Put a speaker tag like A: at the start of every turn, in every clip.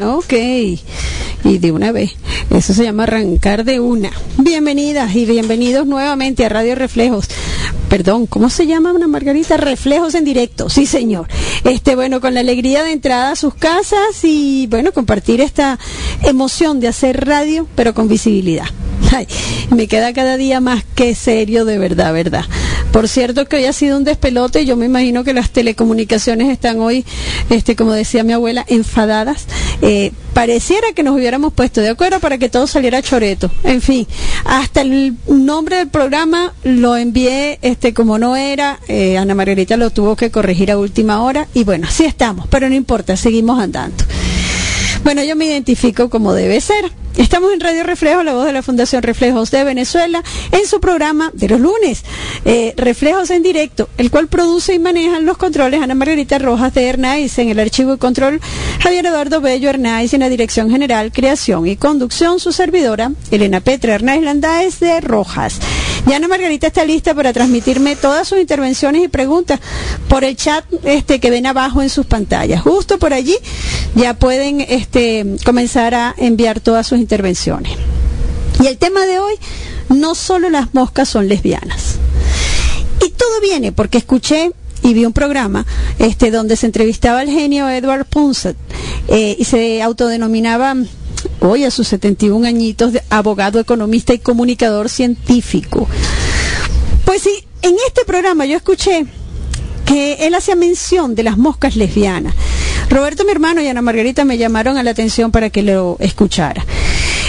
A: Ok, y de una vez. Eso se llama arrancar de una. Bienvenidas y bienvenidos nuevamente a Radio Reflejos. Perdón, ¿cómo se llama una Margarita? Reflejos en directo, sí señor. Este, bueno, con la alegría de entrada a sus casas y bueno, compartir esta emoción de hacer radio, pero con visibilidad. Ay, me queda cada día más que serio, de verdad, verdad. Por cierto que hoy ha sido un despelote, yo me imagino que las telecomunicaciones están hoy, este, como decía mi abuela, enfadadas. Eh, pareciera que nos hubiéramos puesto de acuerdo para que todo saliera choreto. En fin, hasta el nombre del programa lo envié este como no era, eh, Ana Margarita lo tuvo que corregir a última hora y bueno, así estamos, pero no importa, seguimos andando. Bueno, yo me identifico como debe ser. Estamos en Radio Reflejo, la voz de la Fundación Reflejos de Venezuela, en su programa de los lunes, eh, Reflejos en Directo, el cual produce y maneja los controles Ana Margarita Rojas de Hernáiz, en el archivo y control Javier Eduardo Bello Hernáiz, en la dirección general, creación y conducción, su servidora, Elena Petra Hernáiz Landáez de Rojas. Y Ana Margarita está lista para transmitirme todas sus intervenciones y preguntas por el chat este que ven abajo en sus pantallas. Justo por allí ya pueden este, comenzar a enviar todas sus intervenciones. Y el tema de hoy, no solo las moscas son lesbianas. Y todo viene porque escuché y vi un programa este donde se entrevistaba al genio Edward Punset eh, y se autodenominaba hoy a sus 71 añitos de abogado, economista y comunicador científico. Pues sí, en este programa yo escuché que él hacía mención de las moscas lesbianas. Roberto, mi hermano, y Ana Margarita me llamaron a la atención para que lo escuchara.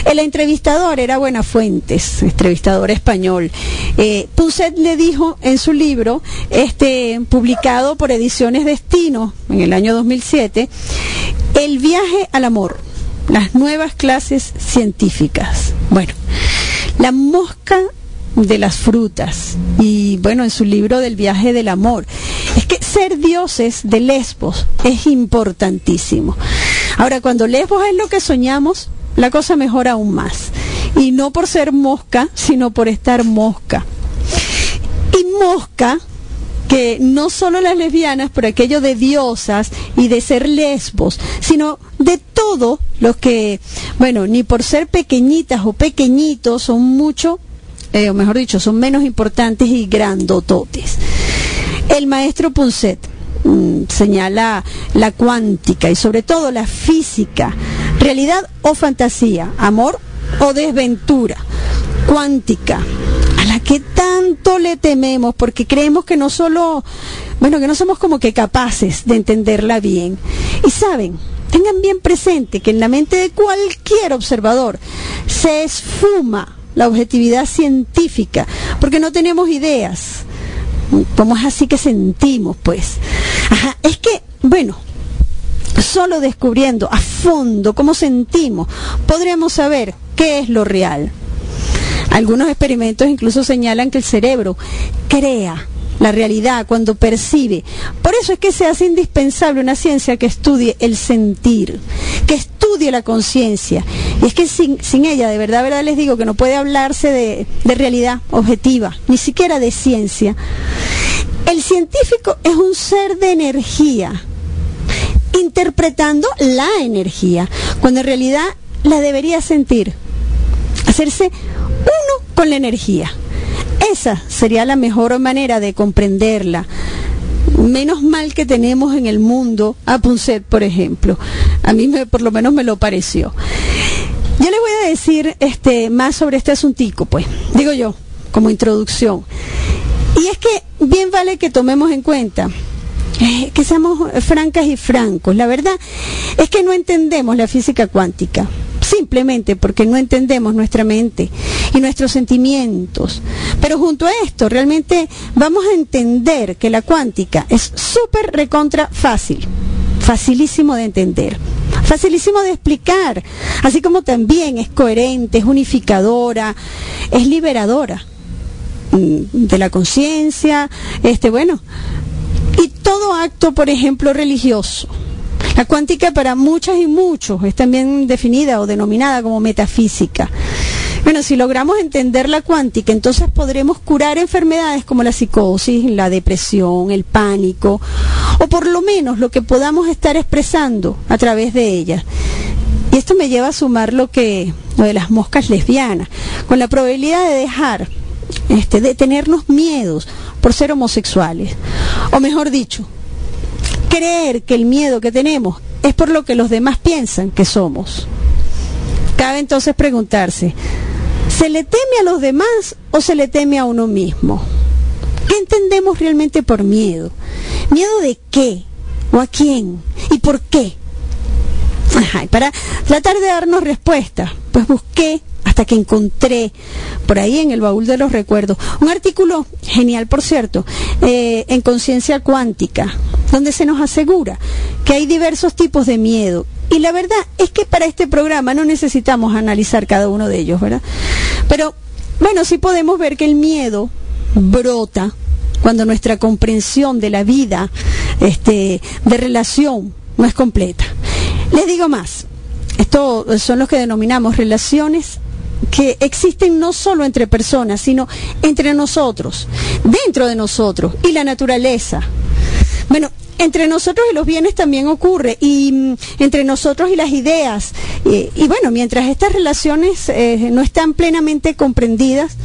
A: El entrevistador era Buenafuentes, entrevistador español. Eh, le dijo en su libro, este, publicado por Ediciones Destino en el año 2007, El viaje al amor, las nuevas clases científicas. Bueno, la mosca de las frutas y bueno, en su libro del viaje del amor. Es que ser dioses de Lesbos es importantísimo. Ahora, cuando Lesbos es lo que soñamos, la cosa mejora aún más. Y no por ser mosca, sino por estar mosca. Y mosca, que no solo las lesbianas, por aquello de diosas y de ser lesbos, sino de todo lo que, bueno, ni por ser pequeñitas o pequeñitos son mucho, eh, o mejor dicho, son menos importantes y grandototes. El maestro Punset mm, señala la cuántica y sobre todo la física, realidad o fantasía, amor o desventura, cuántica, a la que tanto le tememos porque creemos que no solo, bueno, que no somos como que capaces de entenderla bien. Y saben, tengan bien presente que en la mente de cualquier observador se esfuma la objetividad científica, porque no tenemos ideas. ¿Cómo es así que sentimos, pues? Ajá, es que, bueno, solo descubriendo a fondo cómo sentimos, podríamos saber qué es lo real. Algunos experimentos incluso señalan que el cerebro crea la realidad cuando percibe. Por eso es que se hace indispensable una ciencia que estudie el sentir, que estudie la conciencia. Y es que sin, sin, ella, de verdad, verdad les digo que no puede hablarse de, de realidad objetiva, ni siquiera de ciencia. El científico es un ser de energía, interpretando la energía, cuando en realidad la debería sentir, hacerse uno con la energía. Esa sería la mejor manera de comprenderla. Menos mal que tenemos en el mundo a Punset, por ejemplo. A mí me, por lo menos me lo pareció. Yo les voy a decir este, más sobre este asuntico, pues, digo yo, como introducción. Y es que bien vale que tomemos en cuenta eh, que seamos francas y francos. La verdad es que no entendemos la física cuántica, simplemente porque no entendemos nuestra mente y nuestros sentimientos. Pero junto a esto, realmente vamos a entender que la cuántica es súper recontra fácil, facilísimo de entender. Facilísimo de explicar, así como también es coherente, es unificadora, es liberadora de la conciencia, este bueno, y todo acto, por ejemplo, religioso. La cuántica para muchas y muchos es también definida o denominada como metafísica. Bueno, si logramos entender la cuántica, entonces podremos curar enfermedades como la psicosis, la depresión, el pánico, o por lo menos lo que podamos estar expresando a través de ella. esto me lleva a sumar lo que de las moscas lesbianas, con la probabilidad de dejar este, de tenernos miedos por ser homosexuales. O mejor dicho, creer que el miedo que tenemos es por lo que los demás piensan que somos. Cabe entonces preguntarse, ¿se le teme a los demás o se le teme a uno mismo? ¿Qué entendemos realmente por miedo? ¿Miedo de qué? ¿O a quién? ¿Y por qué? Ajá, para tratar de darnos respuesta, pues busqué hasta que encontré por ahí en el baúl de los recuerdos un artículo genial, por cierto, eh, en conciencia cuántica, donde se nos asegura que hay diversos tipos de miedo. Y la verdad es que para este programa no necesitamos analizar cada uno de ellos, ¿verdad? Pero bueno, sí podemos ver que el miedo brota cuando nuestra comprensión de la vida, este, de relación, no es completa. Les digo más, esto son los que denominamos relaciones que existen no solo entre personas, sino entre nosotros, dentro de nosotros y la naturaleza. Bueno, entre nosotros y los bienes también ocurre, y mm, entre nosotros y las ideas. y bueno, mientras estas relaciones eh, no están plenamente comprendidas,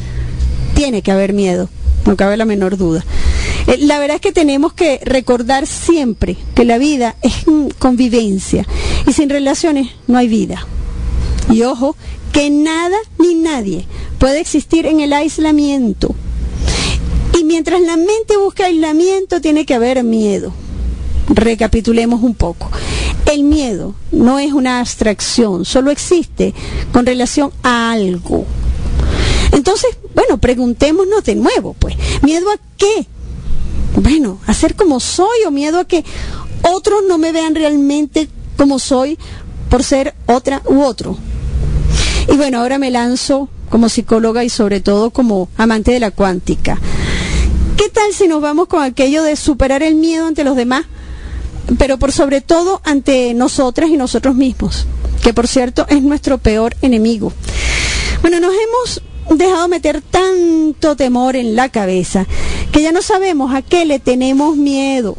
A: tiene que haber miedo, no cabe la menor duda. Eh, la verdad es que tenemos que recordar siempre que la vida es convivencia y sin relaciones no hay vida. Y ojo, que nada ni nadie puede existir en el aislamiento. Y mientras la mente busca aislamiento, tiene que haber miedo. Recapitulemos un poco. El miedo no es una abstracción, solo existe con relación a algo. Entonces, bueno, preguntémonos de nuevo, pues, ¿miedo a qué? Bueno, a ser como soy o miedo a que otros no me vean realmente como soy por ser otra u otro. Y bueno, ahora me lanzo como psicóloga y sobre todo como amante de la cuántica. ¿Qué tal si nos vamos con aquello de superar el miedo ante los demás, pero por sobre todo ante nosotras y nosotros mismos, que por cierto es nuestro peor enemigo? Bueno, nos hemos dejado meter tanto temor en la cabeza que ya no sabemos a qué le tenemos miedo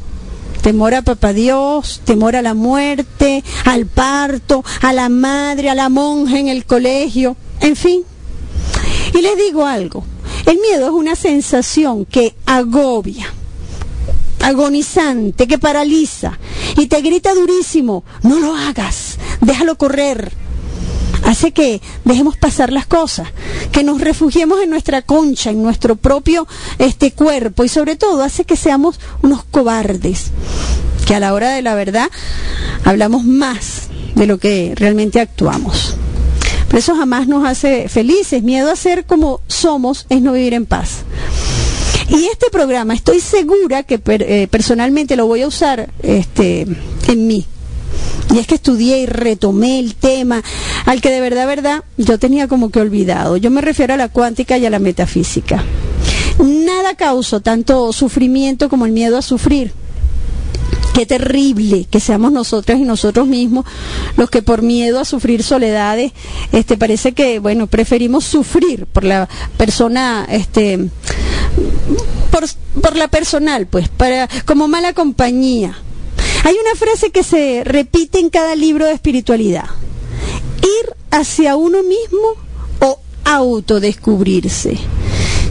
A: temor a papá Dios, temor a la muerte, al parto, a la madre, a la monja en el colegio, en fin. Y les digo algo, el miedo es una sensación que agobia, agonizante, que paraliza y te grita durísimo, no lo hagas, déjalo correr, hace que dejemos pasar las cosas, que nos refugiemos en nuestra concha, en nuestro propio este cuerpo y sobre todo hace que seamos unos cobardes, que a la hora de la verdad hablamos más de lo que realmente actuamos. Pero eso jamás nos hace felices. Miedo a ser como somos es no vivir en paz. Y este programa estoy segura que eh, personalmente lo voy a usar este, en mí. Y es que estudié y retomé el tema al que de verdad, verdad, yo tenía como que olvidado. Yo me refiero a la cuántica y a la metafísica. Nada causó tanto sufrimiento como el miedo a sufrir. Qué terrible que seamos nosotras y nosotros mismos los que por miedo a sufrir soledades, este, parece que, bueno, preferimos sufrir por la persona, este, por, por la personal, pues, para, como mala compañía. Hay una frase que se repite en cada libro de espiritualidad. Ir hacia uno mismo o autodescubrirse.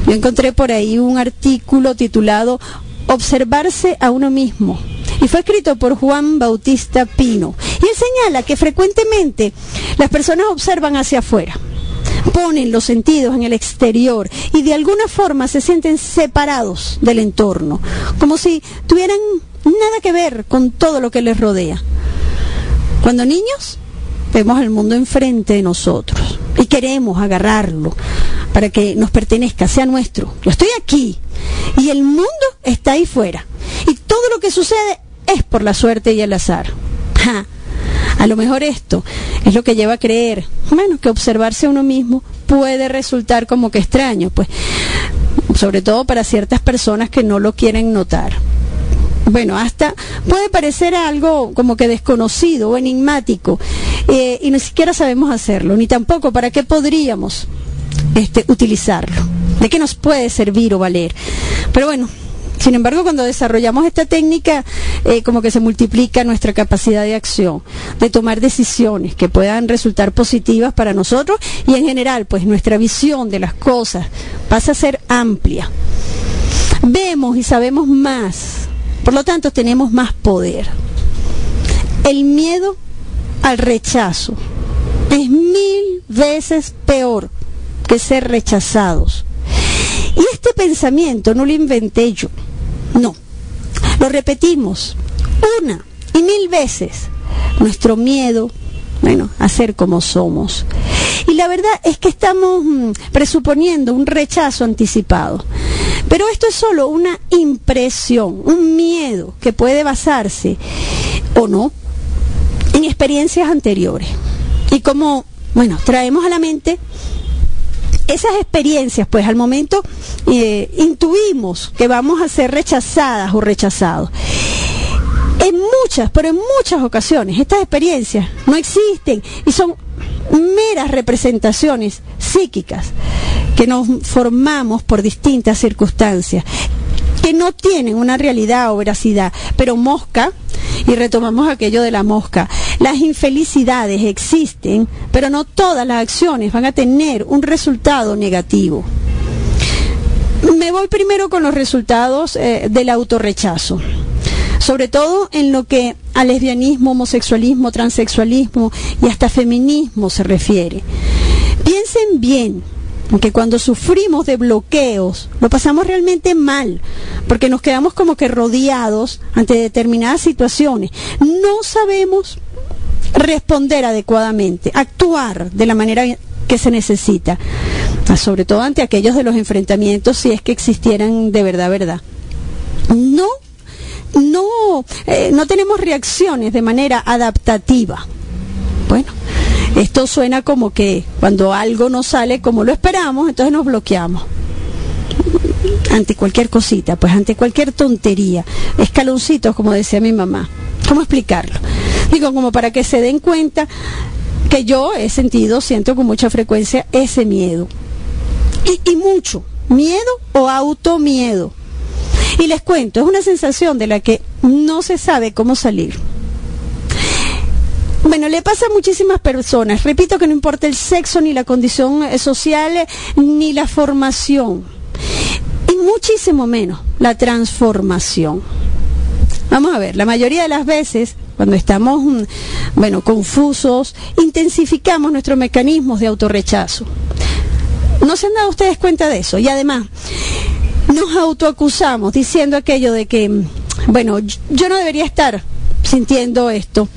A: Yo encontré por ahí un artículo titulado Observarse a uno mismo. Y fue escrito por Juan Bautista Pino. Y él señala que frecuentemente las personas observan hacia afuera, ponen los sentidos en el exterior y de alguna forma se sienten separados del entorno, como si tuvieran nada que ver con todo lo que les rodea. Cuando niños vemos el mundo enfrente de nosotros y queremos agarrarlo para que nos pertenezca, sea nuestro. Yo estoy aquí y el mundo está ahí fuera. Y todo lo que sucede es por la suerte y el azar. A lo mejor esto es lo que lleva a creer, menos que observarse a uno mismo puede resultar como que extraño, pues sobre todo para ciertas personas que no lo quieren notar bueno, hasta puede parecer algo como que desconocido o enigmático eh, y ni siquiera sabemos hacerlo, ni tampoco para qué podríamos este, utilizarlo, de qué nos puede servir o valer. Pero bueno, Sin embargo, cuando desarrollamos esta técnica, eh, como que se multiplica nuestra capacidad de acción, de tomar decisiones que puedan resultar positivas para nosotros y en general, pues nuestra visión de las cosas pasa a ser amplia. Vemos y sabemos más, por lo tanto tenemos más poder. El miedo al rechazo es mil veces peor que ser rechazados. Y este pensamiento no lo inventé yo, no. Lo repetimos una y mil veces. Nuestro miedo, bueno, a ser como somos. Y la verdad es que estamos mm, presuponiendo un rechazo anticipado. Pero esto es solo una impresión, un miedo que puede basarse, o no, en experiencias anteriores. Y como, bueno, traemos a la mente esas experiencias, pues al momento eh, intuimos que vamos a ser rechazadas o rechazados. En muchas, pero en muchas ocasiones, estas experiencias no existen y son meras representaciones psíquicas que nos formamos por distintas circunstancias, que no tienen una realidad o veracidad, pero mosca, y retomamos aquello de la mosca, las infelicidades existen, pero no todas las acciones van a tener un resultado negativo. Me voy primero con los resultados eh, del autorrechazo sobre todo en lo que a lesbianismo, homosexualismo, transexualismo y hasta feminismo se refiere. Piensen bien, que cuando sufrimos de bloqueos lo pasamos realmente mal, porque nos quedamos como que rodeados ante determinadas situaciones. No sabemos responder adecuadamente, actuar de la manera que se necesita, sobre todo ante aquellos de los enfrentamientos, si es que existieran de verdad, verdad. No no, eh, no tenemos reacciones de manera adaptativa. Bueno, esto suena como que cuando algo no sale como lo esperamos, entonces nos bloqueamos. Ante cualquier cosita, pues ante cualquier tontería, escaloncitos, como decía mi mamá. ¿Cómo explicarlo? Digo, como para que se den cuenta que yo he sentido, siento con mucha frecuencia ese miedo. Y, y mucho, miedo o automiedo y les cuento, es una sensación de la que no se sabe cómo salir. Bueno, le pasa a muchísimas personas. Repito que no importa el sexo, ni la condición social, ni la formación. Y muchísimo menos la transformación. Vamos a ver, la mayoría de las veces, cuando estamos, mm, bueno, confusos, intensificamos nuestros mecanismos de autorrechazo. ¿No se han dado ustedes cuenta de eso? Y además, nos autoacusamos diciendo aquello de que, bueno, yo no debería estar sintiendo esto.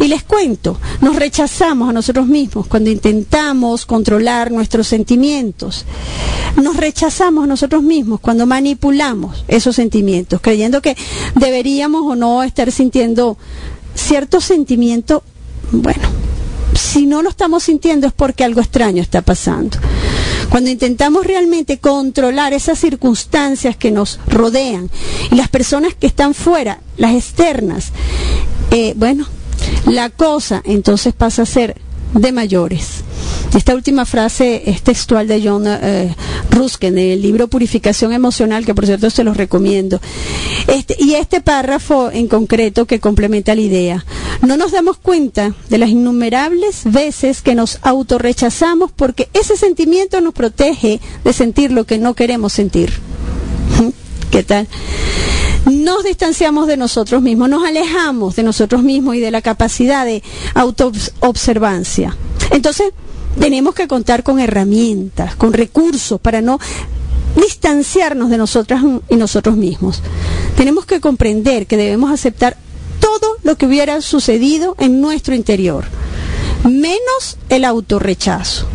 A: Y les cuento, nos rechazamos a nosotros mismos cuando intentamos controlar nuestros sentimientos. Nos rechazamos a nosotros mismos cuando manipulamos esos sentimientos, creyendo que deberíamos o no estar sintiendo cierto sentimiento. Bueno, si no lo estamos sintiendo es porque algo extraño está pasando. Cuando intentamos realmente controlar esas circunstancias que nos rodean y las personas que están fuera, las externas, eh, bueno, la cosa entonces pasa a ser de mayores. Esta última frase es textual de John eh, Ruskin, en el libro Purificación Emocional, que por cierto se los recomiendo. Este, y este párrafo en concreto que complementa la idea. No nos damos cuenta de las innumerables veces que nos autorrechazamos porque ese sentimiento nos protege de sentir lo que no queremos sentir. ¿Qué tal? nos distanciamos de nosotros mismos, nos alejamos de nosotros mismos y de la capacidad de autoobservancia. Entonces, tenemos que contar con herramientas, con recursos para no distanciarnos de nosotras y nosotros mismos. Tenemos que comprender que debemos aceptar todo lo que hubiera sucedido en nuestro interior, menos el autorrechazo.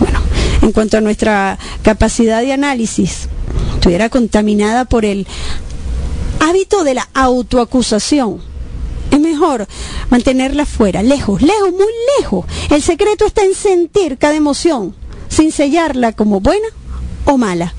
A: Bueno, en cuanto a nuestra capacidad de análisis, estuviera contaminada por el hábito de la autoacusación. Es mejor mantenerla fuera, lejos, lejos, muy lejos. El secreto está en sentir cada emoción, sin sellarla como buena o mala.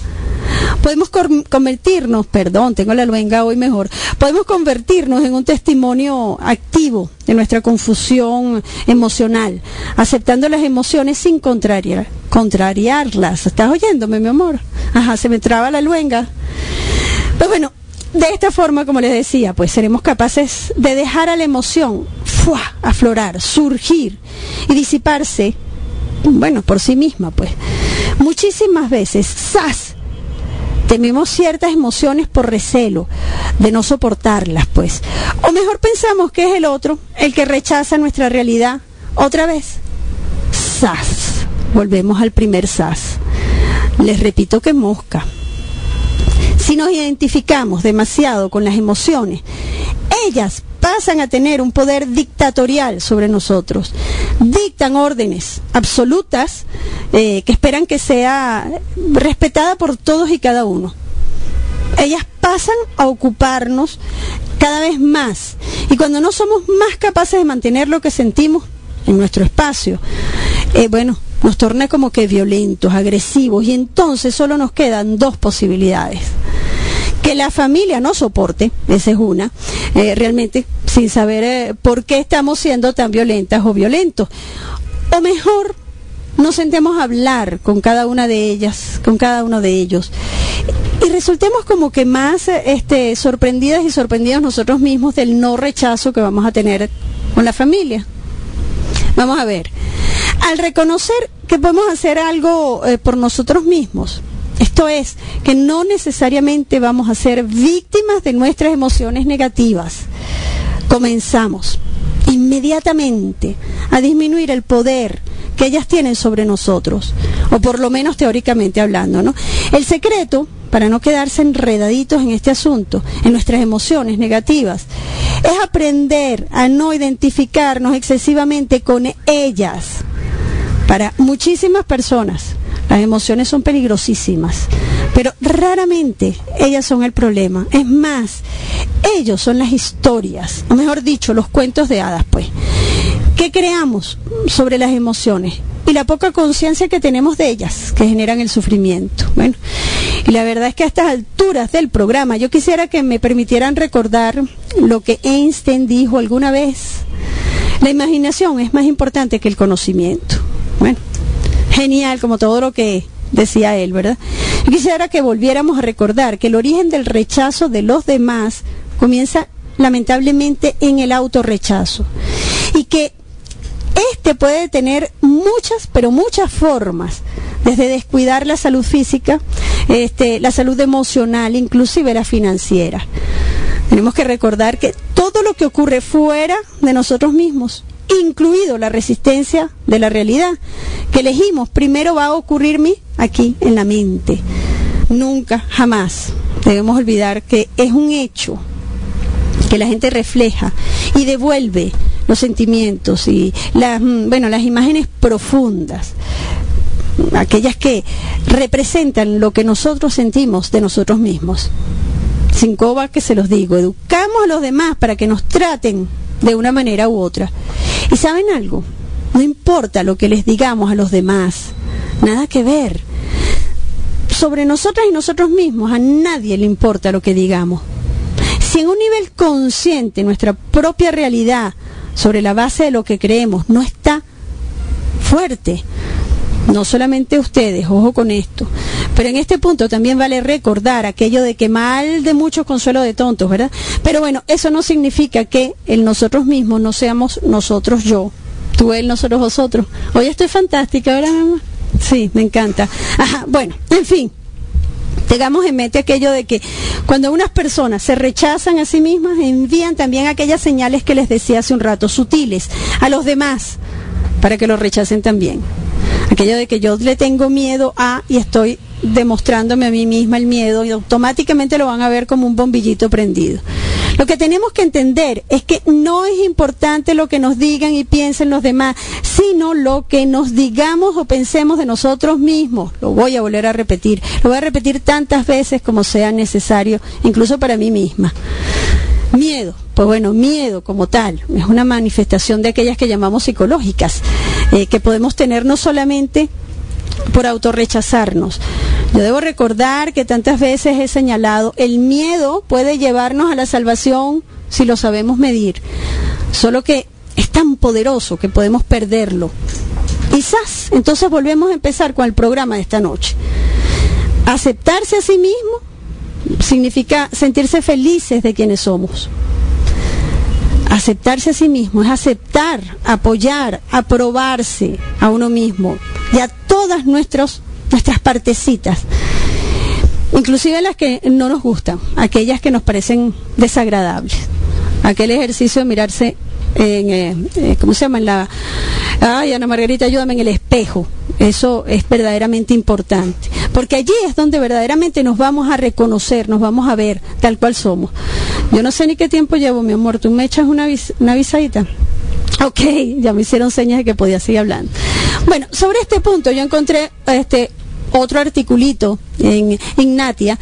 A: Podemos convertirnos, perdón, tengo la luenga hoy mejor, podemos convertirnos en un testimonio activo de nuestra confusión emocional, aceptando las emociones sin contrariar, contrariarlas. ¿Estás oyéndome, mi amor? Ajá, se me traba la luenga. Pues bueno, de esta forma, como les decía, pues seremos capaces de dejar a la emoción ¡fua! aflorar, surgir y disiparse, bueno, por sí misma, pues. Muchísimas veces, ¡zas! Tememos ciertas emociones por recelo de no soportarlas, pues. O mejor pensamos que es el otro el que rechaza nuestra realidad. Otra vez, ¡zas! Volvemos al primer ¡zas! Les repito que mosca. Si nos identificamos demasiado con las emociones, ellas pasan a tener un poder dictatorial sobre nosotros. Dictan órdenes absolutas eh, que esperan que sea respetada por todos y cada uno. Ellas pasan a ocuparnos cada vez más. Y cuando no somos más capaces de mantener lo que sentimos en nuestro espacio, eh, bueno, nos torna como que violentos, agresivos, y entonces solo nos quedan dos posibilidades. Que la familia no soporte, esa es una, eh, realmente sin saber eh, por qué estamos siendo tan violentas o violentos. O mejor, nos sentemos a hablar con cada una de ellas, con cada uno de ellos. Y resultemos como que más este, sorprendidas y sorprendidos nosotros mismos del no rechazo que vamos a tener con la familia. Vamos a ver, al reconocer que podemos hacer algo eh, por nosotros mismos, esto es, que no necesariamente vamos a ser víctimas de nuestras emociones negativas, comenzamos inmediatamente a disminuir el poder que ellas tienen sobre nosotros, o por lo menos teóricamente hablando, ¿no? El secreto para no quedarse enredaditos en este asunto, en nuestras emociones negativas, es aprender a no identificarnos excesivamente con ellas. Para muchísimas personas, las emociones son peligrosísimas, pero raramente ellas son el problema. Es más, ellos son las historias, o mejor dicho, los cuentos de hadas, pues. ¿Qué creamos sobre las emociones? y la poca conciencia que tenemos de ellas, que generan el sufrimiento. Bueno, y la verdad es que a estas alturas del programa yo quisiera que me permitieran recordar lo que Einstein dijo alguna vez. La imaginación es más importante que el conocimiento. Bueno, genial como todo lo que decía él, ¿verdad? Yo quisiera que volviéramos a recordar que el origen del rechazo de los demás comienza lamentablemente en el autorrechazo y que este puede tener muchas, pero muchas formas, desde descuidar la salud física, este, la salud emocional, inclusive la financiera. Tenemos que recordar que todo lo que ocurre fuera de nosotros mismos, incluido la resistencia de la realidad que elegimos, primero va a ocurrirme aquí en la mente. Nunca, jamás debemos olvidar que es un hecho que la gente refleja y devuelve los sentimientos y las, mm, bueno, las imágenes profundas, aquellas que representan lo que nosotros sentimos de nosotros mismos. Sin coba que se los digo, educamos a los demás para que nos traten de una manera u otra. ¿Y saben algo? No importa lo que les digamos a los demás, nada que ver. Sobre nosotras y nosotros mismos, a nadie le importa lo que digamos. Si en un nivel consciente nuestra propia realidad sobre la base de lo que creemos no está fuerte. No solamente ustedes, ojo con esto. Pero en este punto también vale recordar aquello de que mal de muchos consuelo de tontos, ¿verdad? Pero bueno, eso no significa que el nosotros mismos no seamos nosotros yo. Tú, él, nosotros, vosotros. Hoy estoy fantástica, ¿verdad, mamá? Sí, me encanta. Ajá, bueno, en fin, tengamos en mente aquello de que cuando unas personas se rechazan a sí mismas, envían también aquellas señales que les decía hace un rato, sutiles, a los demás, para que lo rechacen también. Aquello de que yo le tengo miedo a y estoy demostrándome a mí misma el miedo y automáticamente lo van a ver como un bombillito prendido. Lo que tenemos que entender es que no es importante lo que nos digan y piensen los demás, sino lo que nos digamos o pensemos de nosotros mismos. Lo voy a volver a repetir. Lo voy a repetir tantas veces como sea necesario, incluso para mí misma. Miedo, pues bueno, miedo como tal es una manifestación de aquellas que llamamos psicológicas, eh, que podemos tener no solamente por autorrechazarnos. Yo debo recordar que tantas veces he señalado, el miedo puede llevarnos a la salvación si lo sabemos medir, solo que es tan poderoso que podemos perderlo. Quizás entonces volvemos a empezar con el programa de esta noche. Aceptarse a sí mismo significa sentirse felices de quienes somos. Aceptarse a sí mismo es aceptar, apoyar, aprobarse a uno mismo y a todas nuestros, nuestras partecitas, inclusive las que no nos gustan, aquellas que nos parecen desagradables. Aquel ejercicio de mirarse en, eh, eh, ¿cómo se llama? En la, ay, Ana Margarita, ayúdame en el espejo. Eso es verdaderamente importante. Porque allí es donde verdaderamente nos vamos a reconocer, nos vamos a ver tal cual somos. Yo no sé ni qué tiempo llevo, mi amor. ¿Tú me echas una, una visadita? Ok, ya me hicieron señas de que podía seguir hablando. Bueno, sobre este punto yo encontré este otro articulito en Ignatia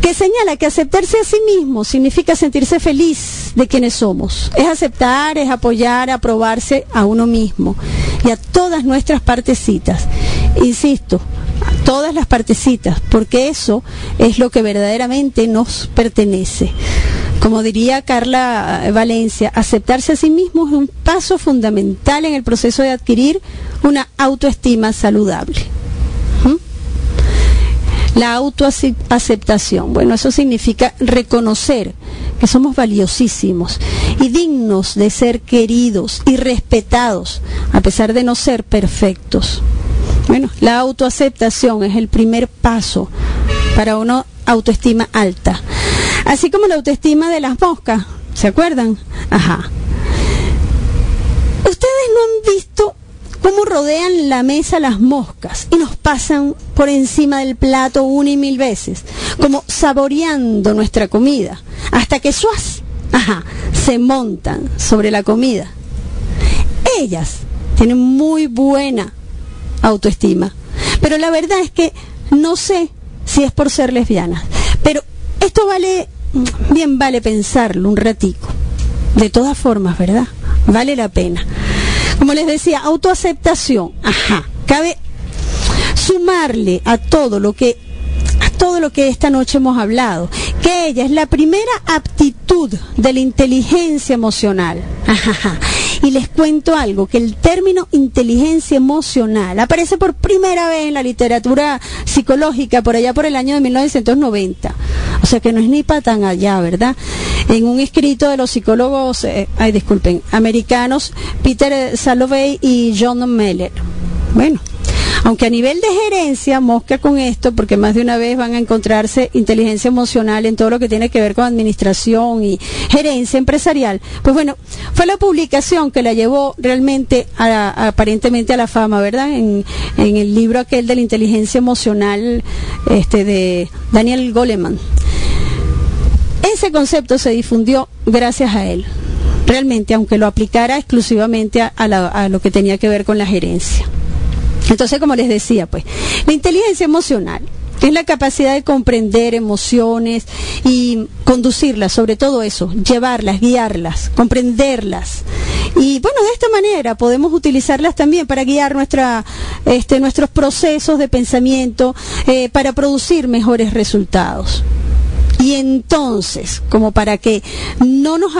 A: que señala que aceptarse a sí mismo significa sentirse feliz de quienes somos. Es aceptar, es apoyar, aprobarse a uno mismo y a todas nuestras partecitas. Insisto, todas las partecitas, porque eso es lo que verdaderamente nos pertenece. Como diría Carla Valencia, aceptarse a sí mismo es un paso fundamental en el proceso de adquirir una autoestima saludable. La autoaceptación, bueno, eso significa reconocer que somos valiosísimos y dignos de ser queridos y respetados, a pesar de no ser perfectos. Bueno, la autoaceptación es el primer paso para una autoestima alta. Así como la autoestima de las moscas, ¿se acuerdan? Ajá. Ustedes no han visto cómo rodean la mesa las moscas y nos pasan por encima del plato una y mil veces, como saboreando nuestra comida, hasta que suas, ajá, se montan sobre la comida. Ellas tienen muy buena autoestima, pero la verdad es que no sé si es por ser lesbianas, pero esto vale, bien vale pensarlo un ratico. De todas formas, ¿verdad? Vale la pena. Como les decía, autoaceptación. Ajá. Cabe sumarle a todo lo que todo lo que esta noche hemos hablado, que ella es la primera aptitud de la inteligencia emocional. Y les cuento algo, que el término inteligencia emocional aparece por primera vez en la literatura psicológica por allá por el año de 1990. O sea que no es ni para tan allá, ¿verdad? En un escrito de los psicólogos, eh, ay disculpen, americanos, Peter Salovey y John Meller. Bueno, aunque a nivel de gerencia, mosca con esto, porque más de una vez van a encontrarse inteligencia emocional en todo lo que tiene que ver con administración y gerencia empresarial. Pues bueno, fue la publicación que la llevó realmente aparentemente a la fama, ¿verdad? En, el libro aquel de la inteligencia emocional este, de Daniel Goleman. Ese concepto se difundió gracias a él, realmente, aunque lo aplicara exclusivamente a, a lo que tenía que ver con la gerencia. Entonces, como les decía, pues, la inteligencia emocional es la capacidad de comprender emociones y conducirlas, sobre todo eso, llevarlas, guiarlas, comprenderlas. Y bueno, de esta manera podemos utilizarlas también para guiar nuestra, este, nuestros procesos de pensamiento, eh, para producir mejores resultados. Y entonces, como para que no nos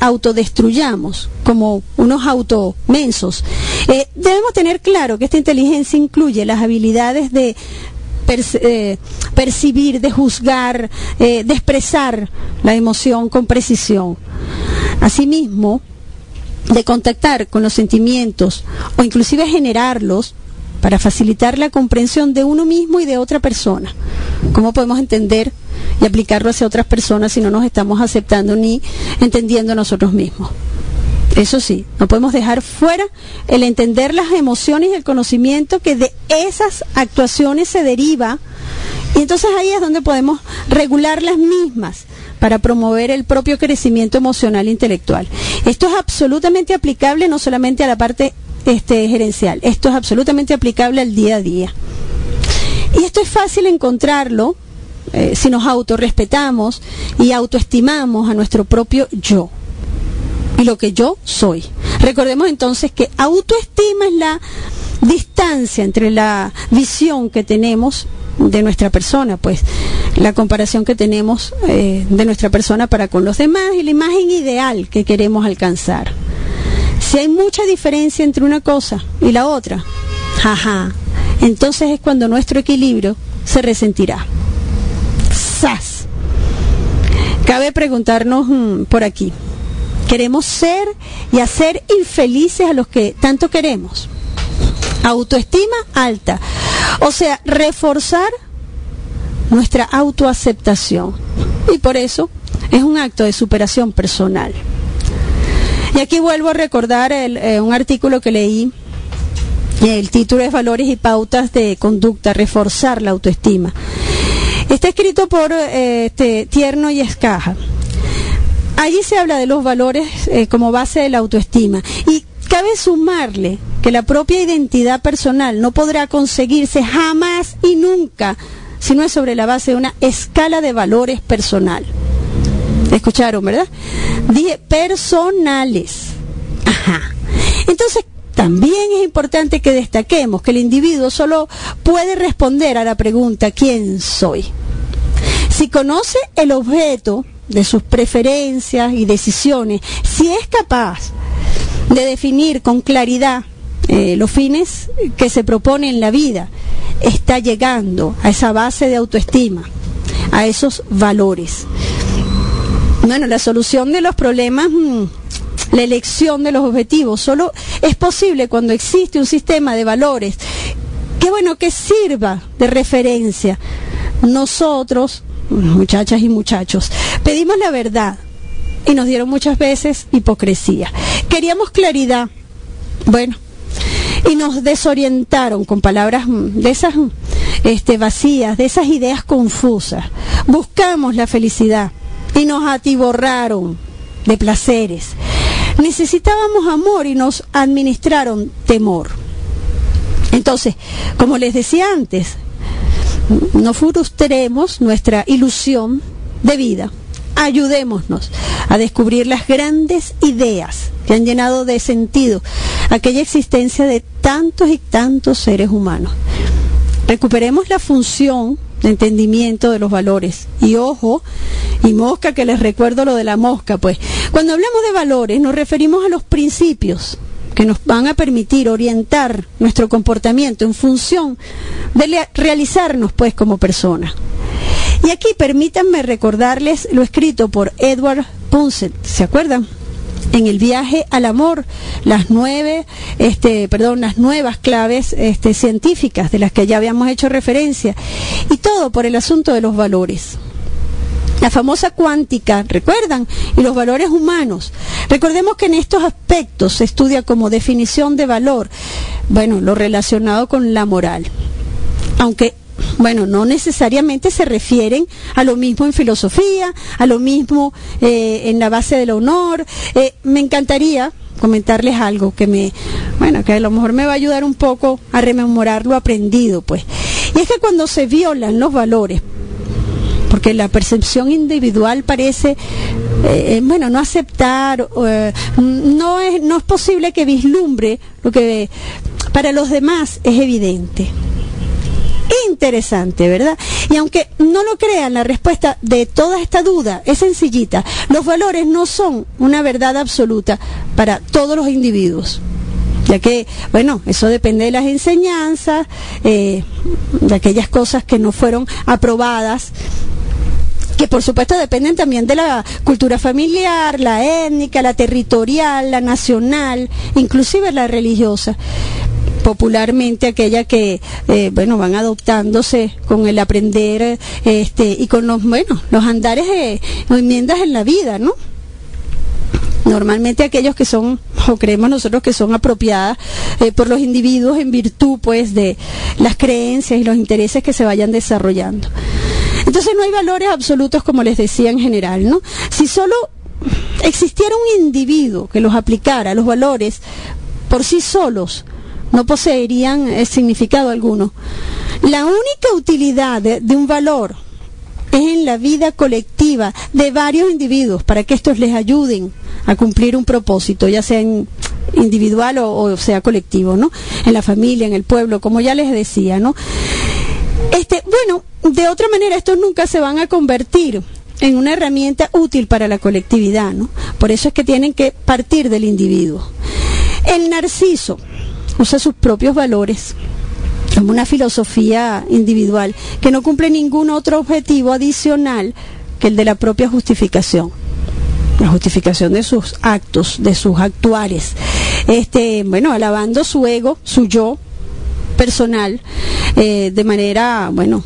A: autodestruyamos como unos automensos, eh, debemos tener claro que esta inteligencia incluye las habilidades de eh, percibir, de juzgar, eh, de expresar la emoción con precisión. Asimismo, de contactar con los sentimientos o inclusive generarlos para facilitar la comprensión de uno mismo y de otra persona. ¿Cómo podemos entender y aplicarlo hacia otras personas si no nos estamos aceptando ni entendiendo nosotros mismos? Eso sí, no podemos dejar fuera el entender las emociones y el conocimiento que de esas actuaciones se deriva. Y entonces ahí es donde podemos regular las mismas para promover el propio crecimiento emocional e intelectual. Esto es absolutamente aplicable no solamente a la parte este, gerencial. Esto es absolutamente aplicable al día a día. Y esto es fácil encontrarlo eh, si nos autorrespetamos y autoestimamos a nuestro propio yo y lo que yo soy. Recordemos entonces que autoestima es la distancia entre la visión que tenemos de nuestra persona, pues la comparación que tenemos eh, de nuestra persona para con los demás y la imagen ideal que queremos alcanzar. Si hay mucha diferencia entre una cosa y la otra, jaja, entonces es cuando nuestro equilibrio se resentirá. ¡Sas! Cabe preguntarnos mm, por aquí, ¿queremos ser y hacer infelices a los que tanto queremos? Autoestima alta. O sea, reforzar nuestra autoaceptación. Y por eso es un acto de superación personal. Y aquí vuelvo a recordar eh, un artículo que leí. El título es Valores y Pautas de Conducta, reforzar la autoestima. Está escrito por eh, este, Tierno y Escaja. Allí se habla de los valores eh, como base de la autoestima. Y cabe sumarle que la propia identidad personal no podrá conseguirse jamás y nunca si no es sobre la base de una escala de valores personal. ¿Escucharon, verdad? Dije personales. Ajá. Entonces, también es importante que destaquemos que el individuo solo puede responder a la pregunta ¿quién soy? Si conoce el objeto de sus preferencias y decisiones, si es capaz de definir con claridad eh, los fines que se propone en la vida, está llegando a esa base de autoestima, a esos valores. Bueno, la solución de los problemas, mm, la elección de los objetivos, solo es posible cuando existe un sistema de valores que, bueno, que sirva de referencia. Nosotros, muchachas y muchachos, pedimos la verdad y nos dieron muchas veces hipocresía. Queríamos claridad. Bueno, y nos desorientaron con palabras mm, de esas este, vacías, de esas ideas confusas. Buscamos la felicidad y nos atiborraron de placeres. Necesitábamos amor y nos administraron temor. Entonces, como les decía antes, no frustremos nuestra ilusión de vida. Ayudémonos a descubrir las grandes ideas que han llenado de sentido aquella existencia de tantos y tantos seres humanos. Recuperemos la función entendimiento de los valores. Y ojo, y mosca, que les recuerdo lo de la mosca, pues cuando hablamos de valores nos referimos a los principios que nos van a permitir orientar nuestro comportamiento en función de realizarnos pues como personas. Y aquí permítanme recordarles lo escrito por Edward Punset, ¿se acuerdan? En el viaje al amor las nueve, este, perdón, las nuevas claves este, científicas de las que ya habíamos hecho referencia y todo por el asunto de los valores. La famosa cuántica, ¿recuerdan? Y los valores humanos. Recordemos que en estos aspectos se estudia como definición de valor, bueno, lo relacionado con la moral. Aunque bueno, no necesariamente se refieren a lo mismo en filosofía, a lo mismo eh, en la base del honor. Eh, me encantaría comentarles algo que me, bueno, que a lo mejor me va a ayudar un poco a rememorar lo aprendido, pues. Y es que cuando se violan los valores, porque la percepción individual parece, eh, bueno, no aceptar, no, es, no es posible que vislumbre lo que para los demás es evidente interesante, ¿verdad? Y aunque no lo crean, la respuesta de toda esta duda es sencillita. Los valores no son una verdad absoluta para todos los individuos ya que, bueno, eso depende de las enseñanzas, eh, de aquellas cosas que no fueron aprobadas que por supuesto dependen también de la cultura familiar, la étnica, la territorial, la nacional, inclusive la religiosa popularmente aquella que eh, bueno van adoptándose con el aprender este y con los bueno los andares de enmiendas en la vida no normalmente aquellos que son o creemos nosotros que son apropiadas eh, por los individuos en virtud pues de las creencias y los intereses que se vayan desarrollando. Entonces no hay valores absolutos como les decía en general no si solo existiera un individuo que los aplicara los valores por sí solos no poseerían eh, significado alguno. La única utilidad de, un valor es en la vida colectiva de varios individuos para que estos les ayuden a cumplir un propósito, ya sea individual o, sea colectivo, ¿no? En la familia, en el pueblo, como ya les decía, ¿no? Este, bueno, de otra manera estos nunca se van a convertir en una herramienta útil para la colectividad, ¿no? Por eso es que tienen que partir del individuo. El narciso, usa sus propios valores como una filosofía individual que no cumple ningún otro objetivo adicional que el de la propia justificación la justificación de sus actos, de sus actuales. Este, bueno, alabando su ego, su yo personal, eh, de manera, bueno,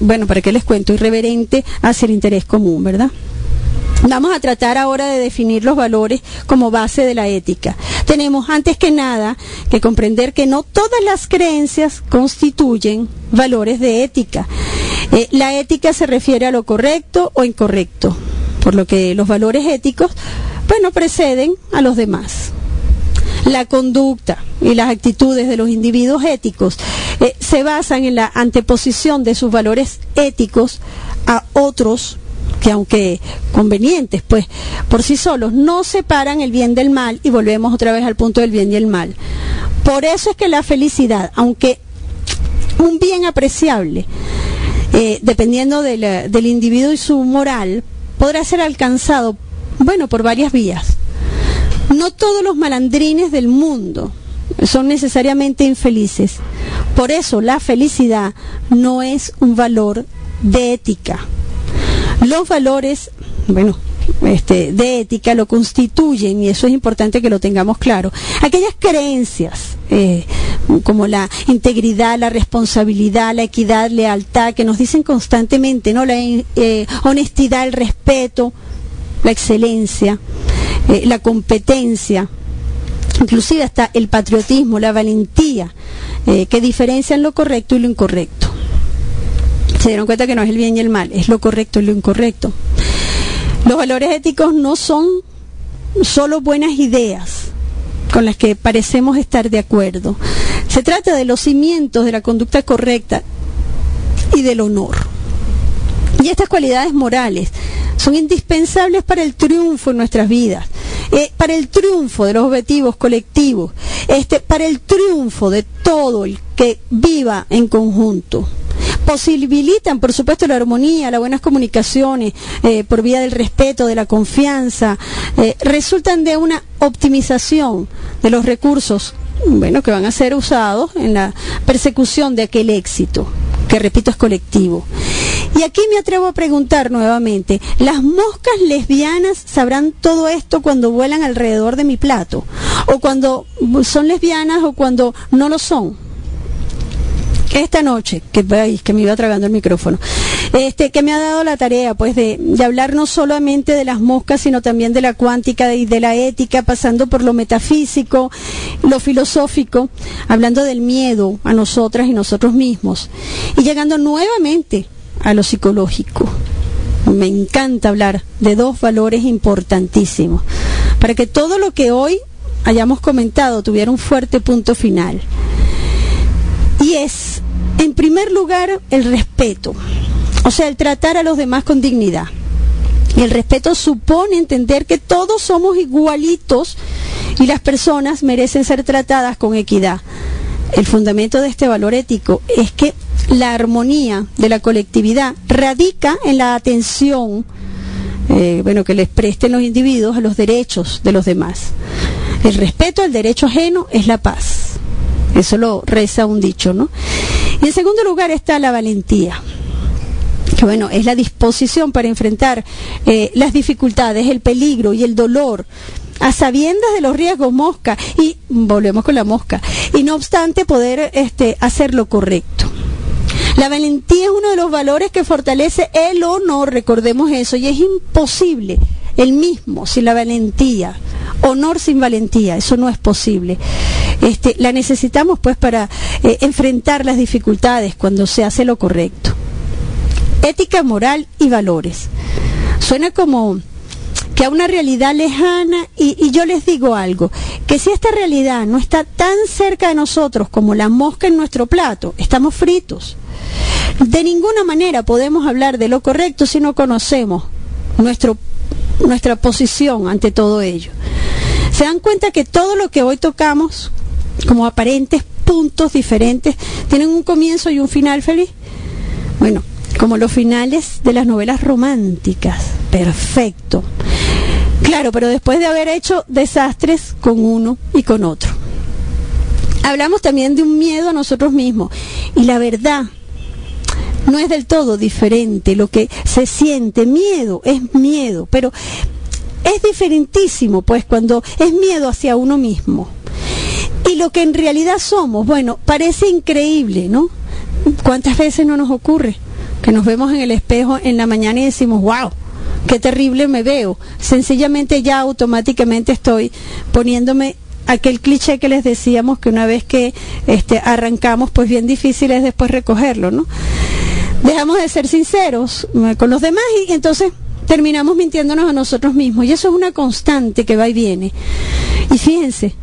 A: bueno, para qué les cuento, irreverente hacia el interés común, ¿verdad? Vamos a tratar ahora de definir los valores como base de la ética. Tenemos antes que nada que comprender que no todas las creencias constituyen valores de ética. Eh, la ética se refiere a lo correcto o incorrecto, por lo que los valores éticos, bueno, preceden a los demás. La conducta y las actitudes de los individuos éticos eh, se basan en la anteposición de sus valores éticos a otros que aunque convenientes, pues por sí solos, no separan el bien del mal y volvemos otra vez al punto del bien y el mal. Por eso es que la felicidad, aunque un bien apreciable, eh, dependiendo del individuo y su moral, podrá ser alcanzado, bueno, por varias vías. No todos los malandrines del mundo son necesariamente infelices. Por eso la felicidad no es un valor de ética. Los valores, bueno, este, de ética lo constituyen, y eso es importante que lo tengamos claro, aquellas creencias eh, como la integridad, la responsabilidad, la equidad, lealtad, que nos dicen constantemente, ¿no? La eh, honestidad, el respeto, la excelencia, eh, la competencia, inclusive hasta el patriotismo, la valentía, que diferencian lo correcto y lo incorrecto se dieron cuenta que no es el bien y el mal, es lo correcto y lo incorrecto. Los valores éticos no son solo buenas ideas con las que parecemos estar de acuerdo. Se trata de los cimientos de la conducta correcta y del honor. Y estas cualidades morales son indispensables para el triunfo en nuestras vidas, eh, para el triunfo de los objetivos colectivos, este, para el triunfo de todo el que viva en conjunto posibilitan, por supuesto, la armonía, las buenas comunicaciones, eh, por vía del respeto, de la confianza, eh, resultan de una optimización de los recursos, bueno, que van a ser usados en la persecución de aquel éxito, que repito es colectivo. Y aquí me atrevo a preguntar nuevamente, ¿las moscas lesbianas sabrán todo esto cuando vuelan alrededor de mi plato? ¿O cuando son lesbianas o cuando no lo son? Esta noche, que, que me iba tragando el micrófono, este, que me ha dado la tarea pues de, hablar no solamente de las moscas, sino también de la cuántica y de la ética, pasando por lo metafísico, lo filosófico, hablando del miedo a nosotras y nosotros mismos, y llegando nuevamente a lo psicológico. Me encanta hablar de dos valores importantísimos, para que todo lo que hoy hayamos comentado tuviera un fuerte punto final. Y es en primer lugar, el respeto, o sea, el tratar a los demás con dignidad. Y el respeto supone entender que todos somos igualitos y las personas merecen ser tratadas con equidad. El fundamento de este valor ético es que la armonía de la colectividad radica en la atención eh, bueno, que les presten los individuos a los derechos de los demás. El respeto al derecho ajeno es la paz. Eso lo reza un dicho, ¿no? Y en segundo lugar está la valentía que bueno, es la disposición para enfrentar eh, las dificultades, el peligro y el dolor, a sabiendas de los riesgos mosca, y volvemos con la mosca, y no obstante poder este, hacer lo correcto. La valentía es uno de los valores que fortalece el honor, recordemos eso, y es imposible el mismo sin la valentía. Honor sin valentía, eso no es posible. Este, la necesitamos pues para eh, enfrentar las dificultades cuando se hace lo correcto. Ética, moral y valores. Suena como que a una realidad lejana y, yo les digo algo, que si esta realidad no está tan cerca de nosotros como la mosca en nuestro plato, estamos fritos. De ninguna manera podemos hablar de lo correcto si no conocemos nuestra posición ante todo ello. ¿Se dan cuenta que todo lo que hoy tocamos como aparentes puntos diferentes, tienen un comienzo y un final feliz. Bueno, como los finales de las novelas románticas. Perfecto. Claro, pero después de haber hecho desastres con uno y con otro. Hablamos también de un miedo a nosotros mismos. Y la verdad, no es del todo diferente. Lo que se siente miedo es miedo, pero es diferentísimo, pues, cuando es miedo hacia uno mismo. Y lo que en realidad somos, bueno, parece increíble, ¿no? ¿Cuántas veces no nos ocurre que nos vemos en el espejo en la mañana y decimos, wow, qué terrible me veo? Sencillamente ya automáticamente estoy poniéndome aquel cliché que les decíamos que una vez que este, arrancamos, pues bien difícil es después recogerlo, ¿no? Dejamos de ser sinceros eh, con los demás y entonces terminamos mintiéndonos a nosotros mismos. Y eso es una constante que va y viene. Y fíjense,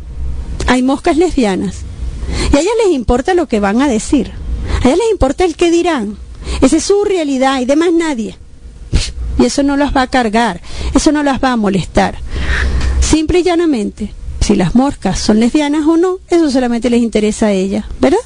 A: hay moscas lesbianas. Y a ellas les importa lo que van a decir. A ellas les importa el que dirán. Esa es su realidad y demás nadie. Y eso no las va a cargar, eso no las va a molestar. Simple y llanamente, si las moscas son lesbianas o no, eso solamente les interesa a ellas, ¿verdad?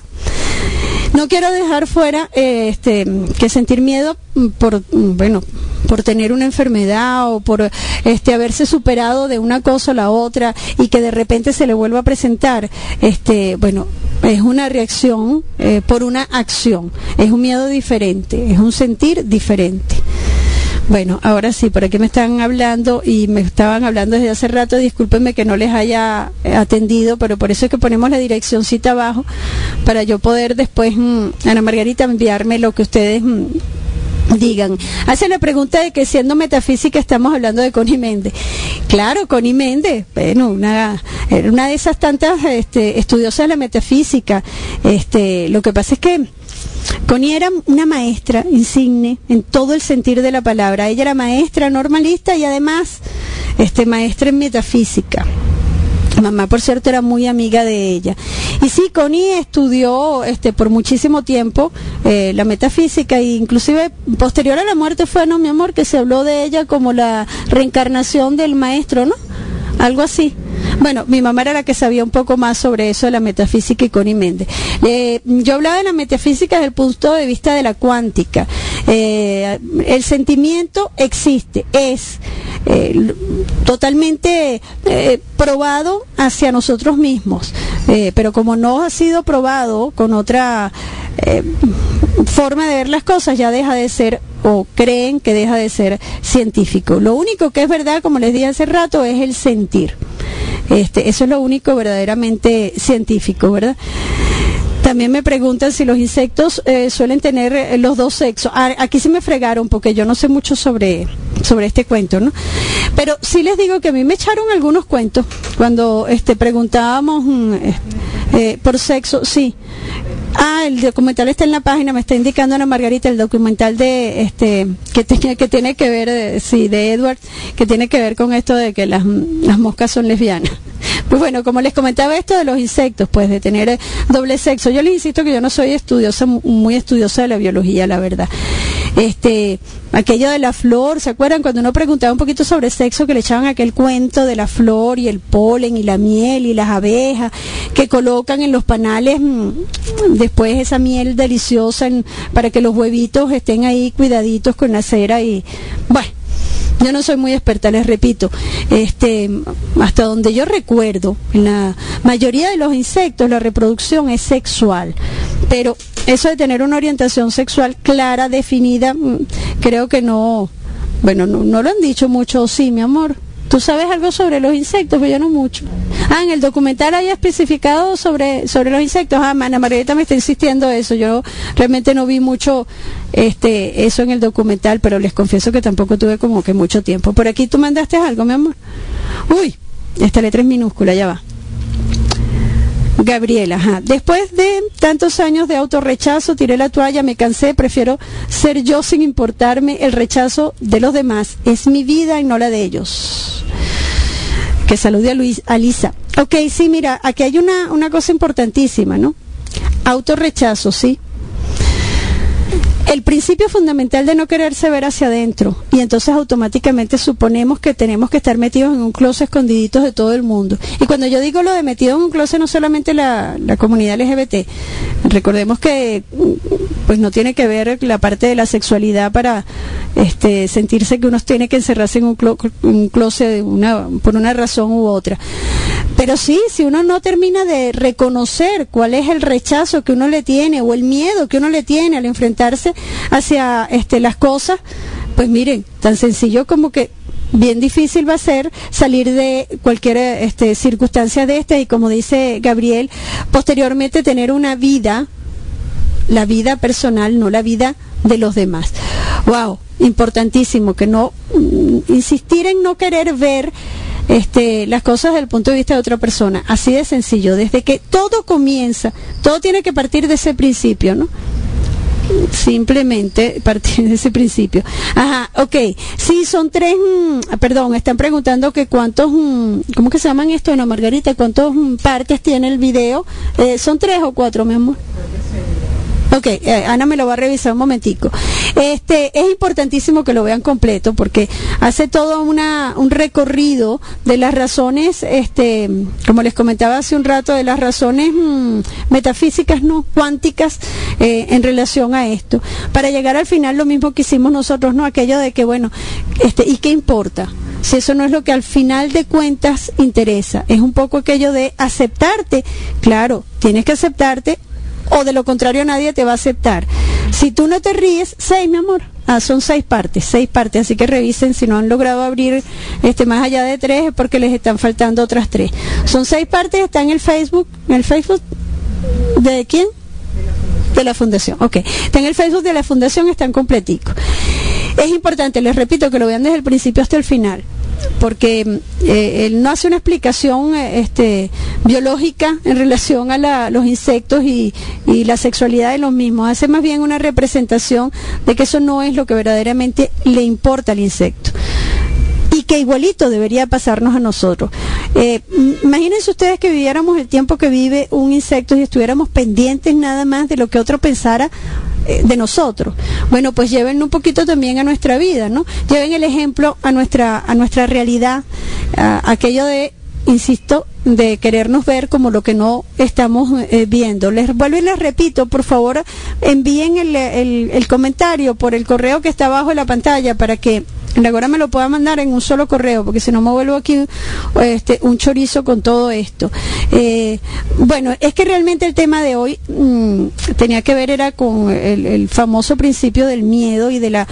A: No quiero dejar fuera eh, este, que sentir miedo por, bueno, por tener una enfermedad o por este, haberse superado de una cosa a la otra y que de repente se le vuelva a presentar, este, bueno, es una reacción eh, por una acción, es un miedo diferente, es un sentir diferente. Bueno, ahora sí, por aquí me están hablando y me estaban hablando desde hace rato, discúlpenme que no les haya eh, atendido, pero por eso es que ponemos la direccióncita abajo para yo poder después, mm, Ana Margarita, enviarme lo que ustedes mm, digan. Hacen la pregunta de que siendo metafísica estamos hablando de Connie Méndez. Claro, Connie Méndez, bueno, una, una de esas tantas este, estudiosas de la metafísica. Este, lo que pasa es que Connie era una maestra insigne en todo el sentido de la palabra. Ella era maestra normalista y además este, maestra en metafísica. Mamá, por cierto, era muy amiga de ella. Y sí, Connie estudió este, por muchísimo tiempo eh, la metafísica e inclusive posterior a la muerte fue, no, mi amor, que se habló de ella como la reencarnación del maestro, ¿no? Algo así. Bueno, mi mamá era la que sabía un poco más sobre eso de la metafísica y Connie Méndez. Eh, yo hablaba de la metafísica desde el punto de vista de la cuántica. Eh, el sentimiento existe, es eh, totalmente probado hacia nosotros mismos, pero como no ha sido probado con otra forma de ver las cosas, ya deja de ser o creen que deja de ser científico. Lo único que es verdad, como les dije hace rato, es el sentir. Este, eso es lo único verdaderamente científico, ¿verdad? También me preguntan si los insectos eh, suelen tener eh, los dos sexos. Ah, aquí sí me fregaron porque yo no sé mucho sobre, sobre este cuento, ¿no? Pero sí les digo que a mí me echaron algunos cuentos cuando este, preguntábamos mm, eh, por sexo, sí. Ah, el documental está en la página, me está indicando Ana Margarita, el documental de este que que tiene que ver, eh, sí, de Edward, que tiene que ver con esto de que las, las moscas son lesbianas. Pues bueno, como les comentaba esto de los insectos, pues de tener doble sexo, yo les insisto que yo no soy estudiosa, muy estudiosa de la biología, la verdad. Este, aquello de la flor, ¿se acuerdan cuando uno preguntaba un poquito sobre sexo que le echaban aquel cuento de la flor y el polen y la miel y las abejas que colocan en los panales mm, después esa miel deliciosa para que los huevitos estén ahí cuidaditos con la cera y bueno, yo no soy muy experta, les repito. Este, hasta donde yo recuerdo, en la mayoría de los insectos la reproducción es sexual, pero eso de tener una orientación sexual clara, definida, mm, creo que no, bueno, no, no lo han dicho mucho, sí, mi amor. ¿Tú sabes algo sobre los insectos? Pero yo no mucho. Ah, en el documental hay especificado sobre, sobre los insectos. Ah, Ana Margarita me está insistiendo eso. Yo realmente no vi mucho este, eso en el documental, pero les confieso que tampoco tuve como que mucho tiempo. Por aquí tú mandaste algo, mi amor. Uy, esta letra es minúscula, ya va. Gabriela, ajá. después de tantos años de autorrechazo, tiré la toalla, me cansé, prefiero ser yo sin importarme el rechazo de los demás. Es mi vida y no la de ellos. Que salude a Luis, a Lisa. Ok, sí, mira, aquí hay una, una cosa importantísima, ¿no? Autorrechazo, sí el principio fundamental de no quererse ver hacia adentro y entonces automáticamente suponemos que tenemos que estar metidos en un closet escondiditos de todo el mundo. Y cuando yo digo lo de metido en un closet no solamente la, comunidad LGBT, recordemos que pues no tiene que ver la parte de la sexualidad para este, sentirse que uno tiene que encerrarse en un, closet una, por una razón u otra. Pero sí, si uno no termina de reconocer cuál es el rechazo que uno le tiene o el miedo que uno le tiene al enfrentarse hacia este, las cosas, pues miren, tan sencillo como que bien difícil va a ser salir de cualquier este, circunstancia de esta y como dice Gabriel, posteriormente tener una vida, la vida personal, no la vida de los demás. Wow, importantísimo que no mm, insistir en no querer ver este, las cosas desde el punto de vista de otra persona. Así de sencillo, desde que todo comienza, todo tiene que partir de ese principio, ¿no? simplemente partir de ese principio. Ajá, ok. Sí, son tres, mm, perdón, están preguntando que cuántos, mm, ¿cómo que se llaman esto, no, Margarita? ¿Cuántos mm, partes tiene el video? Eh, ¿Son tres o cuatro, mi amor? Ok, eh, Ana me lo va a revisar un momentico. Este, es importantísimo que lo vean completo porque hace todo una, un recorrido de las razones, este, como les comentaba hace un rato, de las razones mm, metafísicas, no cuánticas, eh, en relación a esto. Para llegar al final lo mismo que hicimos nosotros, no aquello de que, bueno, este, ¿y qué importa? si eso no es lo que al final de cuentas interesa. Es un poco aquello de aceptarte. Claro, tienes que aceptarte o de lo contrario nadie te va a aceptar. Si tú no te ríes, seis, mi amor. Ah, son seis partes, seis partes, así que revisen si no han logrado abrir este más allá de tres es porque les están faltando otras tres. Son seis partes, está en el Facebook, en el Facebook de quién? De la fundación, ok. Está en el Facebook de la fundación, están completicos. Es importante, les repito, que lo vean desde el principio hasta el final porque eh, él no hace una explicación eh, este, biológica en relación a los insectos y, la sexualidad de los mismos, hace más bien una representación de que eso no es lo que verdaderamente le importa al insecto que igualito debería pasarnos a nosotros. Eh, imagínense ustedes que viviéramos el tiempo que vive un insecto y estuviéramos pendientes nada más de lo que otro pensara eh, de nosotros. Bueno, pues lleven un poquito también a nuestra vida, ¿no? Lleven el ejemplo a nuestra, a nuestra realidad, aquello de insisto, de querernos ver como lo que no estamos eh, viendo. Les vuelvo y les repito, por favor, envíen el, el, comentario por el correo que está abajo de la pantalla para que ahora me lo pueda mandar en un solo correo, porque si no me vuelvo aquí este, un chorizo con todo esto. Eh, bueno, es que realmente el tema de hoy mm, tenía que ver era con el, famoso principio del miedo y de la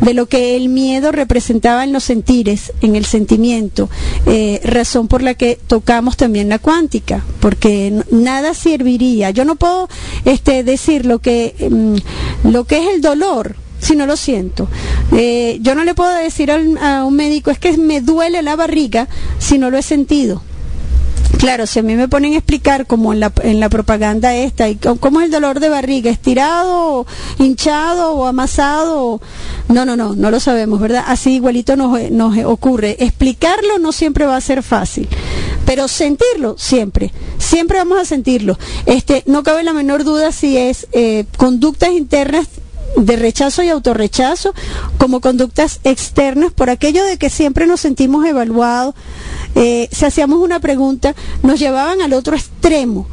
A: de lo que el miedo representaba en los sentires, en el sentimiento, eh, razón por la que tocamos también la cuántica, porque nada serviría. Yo no puedo este, decir lo que mm, lo que es el dolor si no lo siento. Eh, yo no le puedo decir a un médico es que me duele la barriga si no lo he sentido. Claro, si a mí me ponen a explicar como en la, en la propaganda esta, y cómo es el dolor de barriga, estirado, hinchado o amasado, no, no, no, no lo sabemos, ¿verdad? Así igualito nos, nos ocurre. Explicarlo no siempre va a ser fácil, pero sentirlo siempre, siempre vamos a sentirlo. Este, no cabe la menor duda si es eh, conductas internas de rechazo y autorrechazo como conductas externas por aquello de que siempre nos sentimos evaluados. Eh, si hacíamos una pregunta, nos llevaban al otro extremo,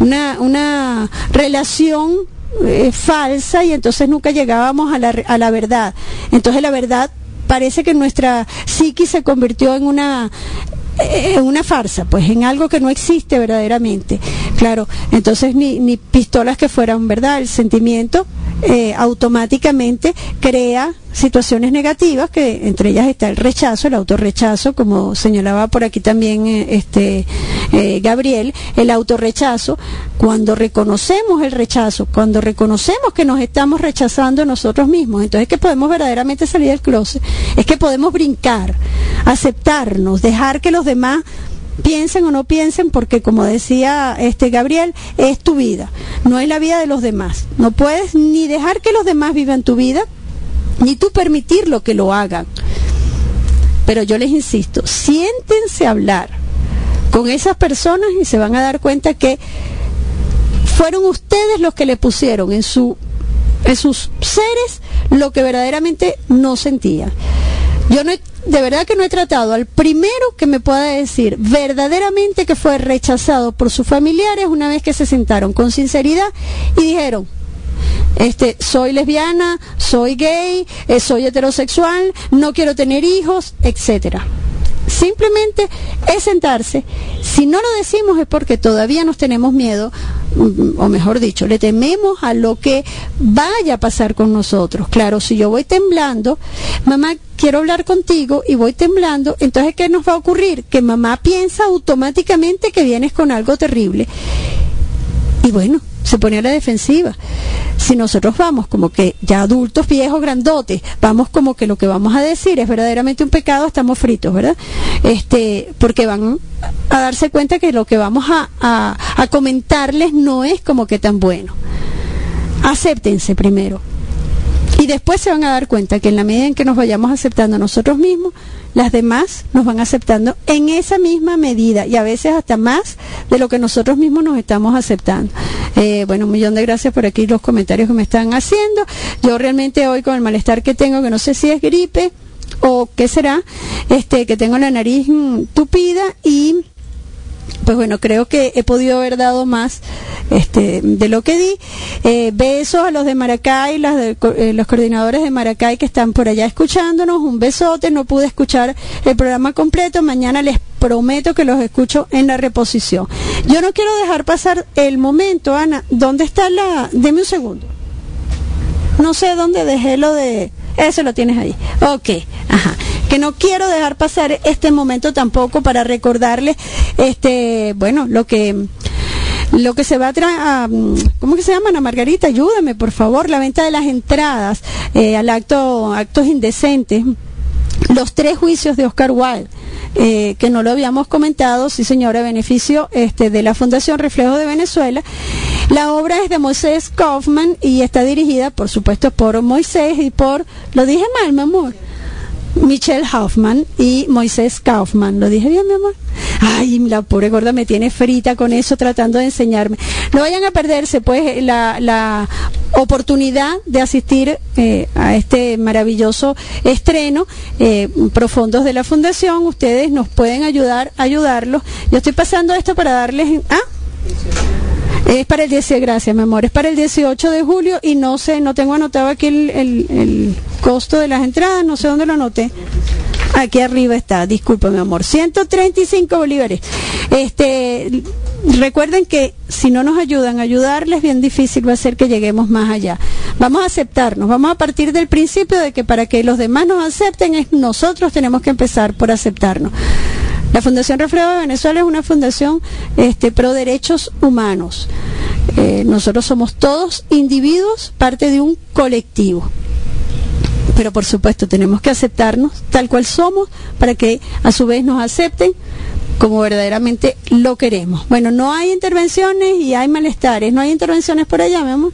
A: una, una relación eh, falsa y entonces nunca llegábamos a la, a la verdad. Entonces la verdad parece que nuestra psiqui se convirtió en una en una farsa, pues en algo que no existe verdaderamente. Claro, entonces ni, ni pistolas que fueran verdad, el sentimiento eh, automáticamente crea situaciones negativas, que entre ellas está el rechazo, el autorrechazo, como señalaba por aquí también eh, este eh, Gabriel, el autorrechazo, cuando reconocemos el rechazo, cuando reconocemos que nos estamos rechazando nosotros mismos, entonces que podemos verdaderamente salir del closet, es que podemos brincar, aceptarnos, dejar que los demás piensen o no piensen, porque como decía este Gabriel, es tu vida, no es la vida de los demás. No puedes ni dejar que los demás vivan tu vida, ni tú permitirlo que lo hagan. Pero yo les insisto, siéntense a hablar con esas personas y se van a dar cuenta que fueron ustedes los que le pusieron en su en sus seres lo que verdaderamente no sentían. Yo no de verdad que no he tratado al primero que me pueda decir verdaderamente que fue rechazado por sus familiares una vez que se sentaron con sinceridad y dijeron, este, soy lesbiana, soy gay, eh, soy heterosexual, no quiero tener hijos, etcétera. Simplemente es sentarse. Si no lo decimos es porque todavía nos tenemos miedo, mm, o mejor dicho, le tememos a lo que vaya a pasar con nosotros. Claro, si yo voy temblando, mamá, quiero hablar contigo y voy temblando, entonces ¿qué nos va a ocurrir? Que mamá piensa automáticamente que vienes con algo terrible. Y bueno, se pone a la defensiva. Si nosotros vamos como que ya adultos, viejos, grandotes, vamos como que lo que vamos a decir es verdaderamente un pecado, estamos fritos, ¿verdad? Este, porque van a darse cuenta que lo que vamos a, a comentarles no es como que tan bueno. Acéptense primero. Y después se van a dar cuenta que en la medida en que nos vayamos aceptando nosotros mismos, las demás nos van aceptando en esa misma medida y a veces hasta más de lo que nosotros mismos nos estamos aceptando. Eh, bueno, un millón de gracias por aquí los comentarios que me están haciendo. Yo realmente hoy con el malestar que tengo, que no sé si es gripe o qué será, este, que tengo la nariz tupida y pues bueno, creo que he podido haber dado más este, de lo que di. Eh, besos a los de Maracay, las de, eh, los coordinadores de Maracay que están por allá escuchándonos. Un besote, no pude escuchar el programa completo. Mañana les prometo que los escucho en la reposición. Yo no quiero dejar pasar el momento, Ana. ¿Dónde está la...? Deme un segundo. No sé dónde dejé lo de... Eso lo tienes ahí. Ok, ajá que no quiero dejar pasar este momento tampoco para recordarles, este, bueno, lo que lo que se va a ¿cómo que se llama Ana Margarita? Ayúdame, por favor, la venta de las entradas eh, al acto, actos indecentes, los tres juicios de Oscar Wilde. Eh, que no lo habíamos comentado, sí señora, beneficio este, de la Fundación Reflejo de Venezuela. La obra es de Moisés Kaufman y está dirigida, por supuesto, por Moisés y por, lo dije mal, mi amor, Michelle Hoffman y Moisés Kaufman. ¿Lo dije bien, mi amor? Ay, la pobre gorda me tiene frita con eso tratando de enseñarme. No vayan a perderse, pues, la, la oportunidad de asistir eh, a este maravilloso estreno, eh, Profundos de la Fundación. Ustedes nos pueden ayudar, ayudarlos. Yo estoy pasando esto para darles... ¿Ah? Es para el 18, gracias, mi amor. Es para el 18 de julio y no sé, no tengo anotado aquí el, el, costo de las entradas, no sé dónde lo anoté. Aquí arriba está, disculpa, mi amor. 135 bolívares. Este, recuerden que si no nos ayudan, ayudarles bien difícil va a ser que lleguemos más allá. Vamos a aceptarnos, vamos a partir del principio de que para que los demás nos acepten, es nosotros tenemos que empezar por aceptarnos. La Fundación Reflejo de Venezuela es una fundación este, pro derechos humanos. Eh, nosotros somos todos individuos, parte de un colectivo. Pero por supuesto tenemos que aceptarnos tal cual somos para que a su vez nos acepten como verdaderamente lo queremos. Bueno, no hay intervenciones y hay malestares. ¿No hay intervenciones por allá, mi amor?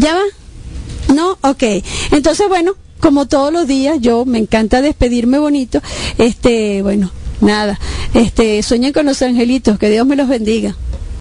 A: ¿Ya va? ¿No? Ok. Entonces, bueno, como todos los días, yo me encanta despedirme bonito. Este, bueno, Nada. Este, sueñen con los angelitos. Que Dios me los bendiga.